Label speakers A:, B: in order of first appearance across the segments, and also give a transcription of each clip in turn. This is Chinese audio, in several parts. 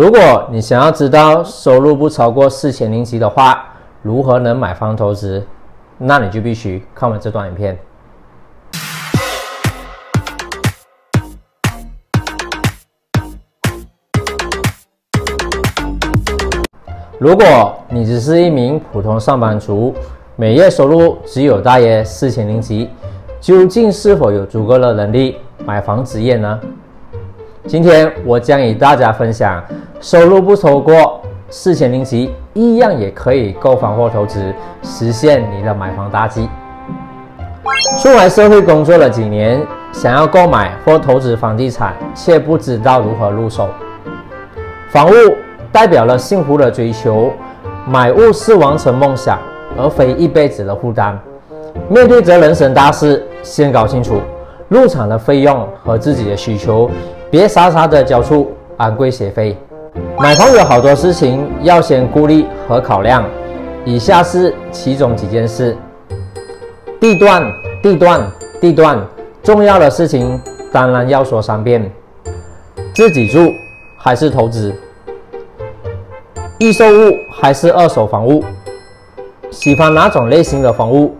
A: 如果你想要知道收入不超过四千零吉的话，如何能买房投资，那你就必须看完这段影片。如果你只是一名普通上班族，每月收入只有大约四千零吉，究竟是否有足够的能力买房置业呢？今天我将与大家分享，收入不超过四千零吉，一样也可以购房或投资，实现你的买房大计。出来社会工作了几年，想要购买或投资房地产，却不知道如何入手。房屋。代表了幸福的追求，买物是完成梦想，而非一辈子的负担。面对这人生大事，先搞清楚入场的费用和自己的需求，别傻傻的交出昂贵学费。买房有好多事情要先顾虑和考量，以下是其中几件事：地段、地段、地段。重要的事情当然要说三遍。自己住还是投资？预售物还是二手房屋？喜欢哪种类型的房屋？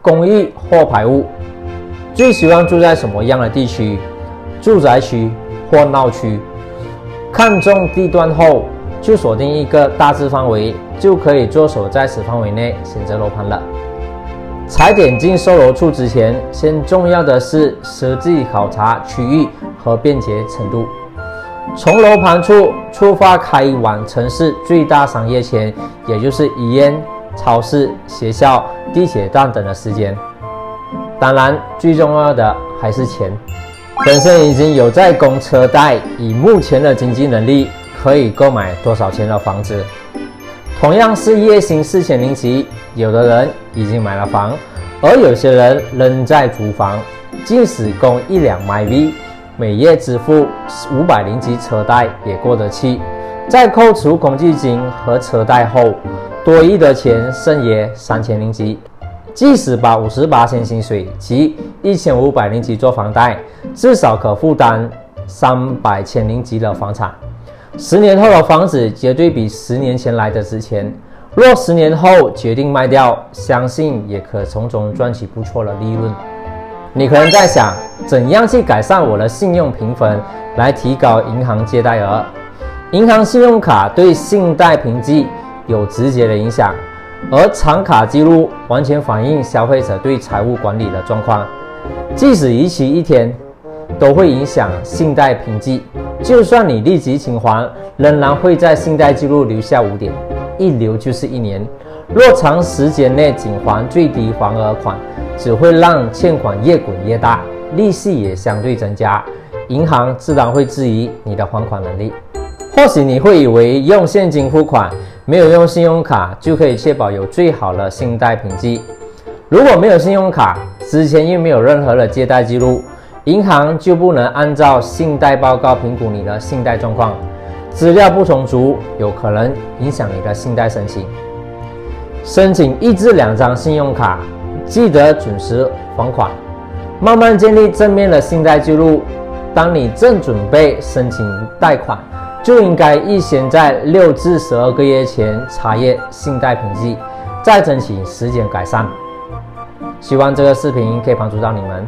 A: 公寓或排屋？最喜欢住在什么样的地区？住宅区或闹区？看中地段后，就锁定一个大致范围，就可以着手在此范围内选择楼盘了。踩点进售楼处之前，先重要的是实际考察区域和便捷程度。从楼盘处出发，开往城市最大商业圈，也就是医院、超市、学校、地铁站等的时间。当然，最重要的还是钱。本身已经有在供车贷，以目前的经济能力，可以购买多少钱的房子？同样是月薪四千零七，有的人已经买了房，而有些人仍在租房，即使供一两买 V。每月支付五百零级车贷也过得去，在扣除公积金和车贷后，多余的钱剩约三千零级。即使把五十八千薪水及一千五百零几做房贷，至少可负担三百千零几的房产。十年后的房子绝对比十年前来的值钱。若十年后决定卖掉，相信也可从中赚取不错的利润。你可能在想，怎样去改善我的信用评分，来提高银行借贷额？银行信用卡对信贷评级有直接的影响，而长卡记录完全反映消费者对财务管理的状况。即使逾期一天，都会影响信贷评级。就算你立即清还，仍然会在信贷记录留下污点，一留就是一年。若长时间内仅还最低还额款，只会让欠款越滚越大，利息也相对增加，银行自然会质疑你的还款能力。或许你会以为用现金付款，没有用信用卡就可以确保有最好的信贷评级。如果没有信用卡，之前又没有任何的借贷记录，银行就不能按照信贷报告评估你的信贷状况，资料不充足，有可能影响你的信贷申请。申请一至两张信用卡，记得准时还款，慢慢建立正面的信贷记录。当你正准备申请贷款，就应该预先在六至十二个月前查阅信贷评级，再争取时间改善。希望这个视频可以帮助到你们。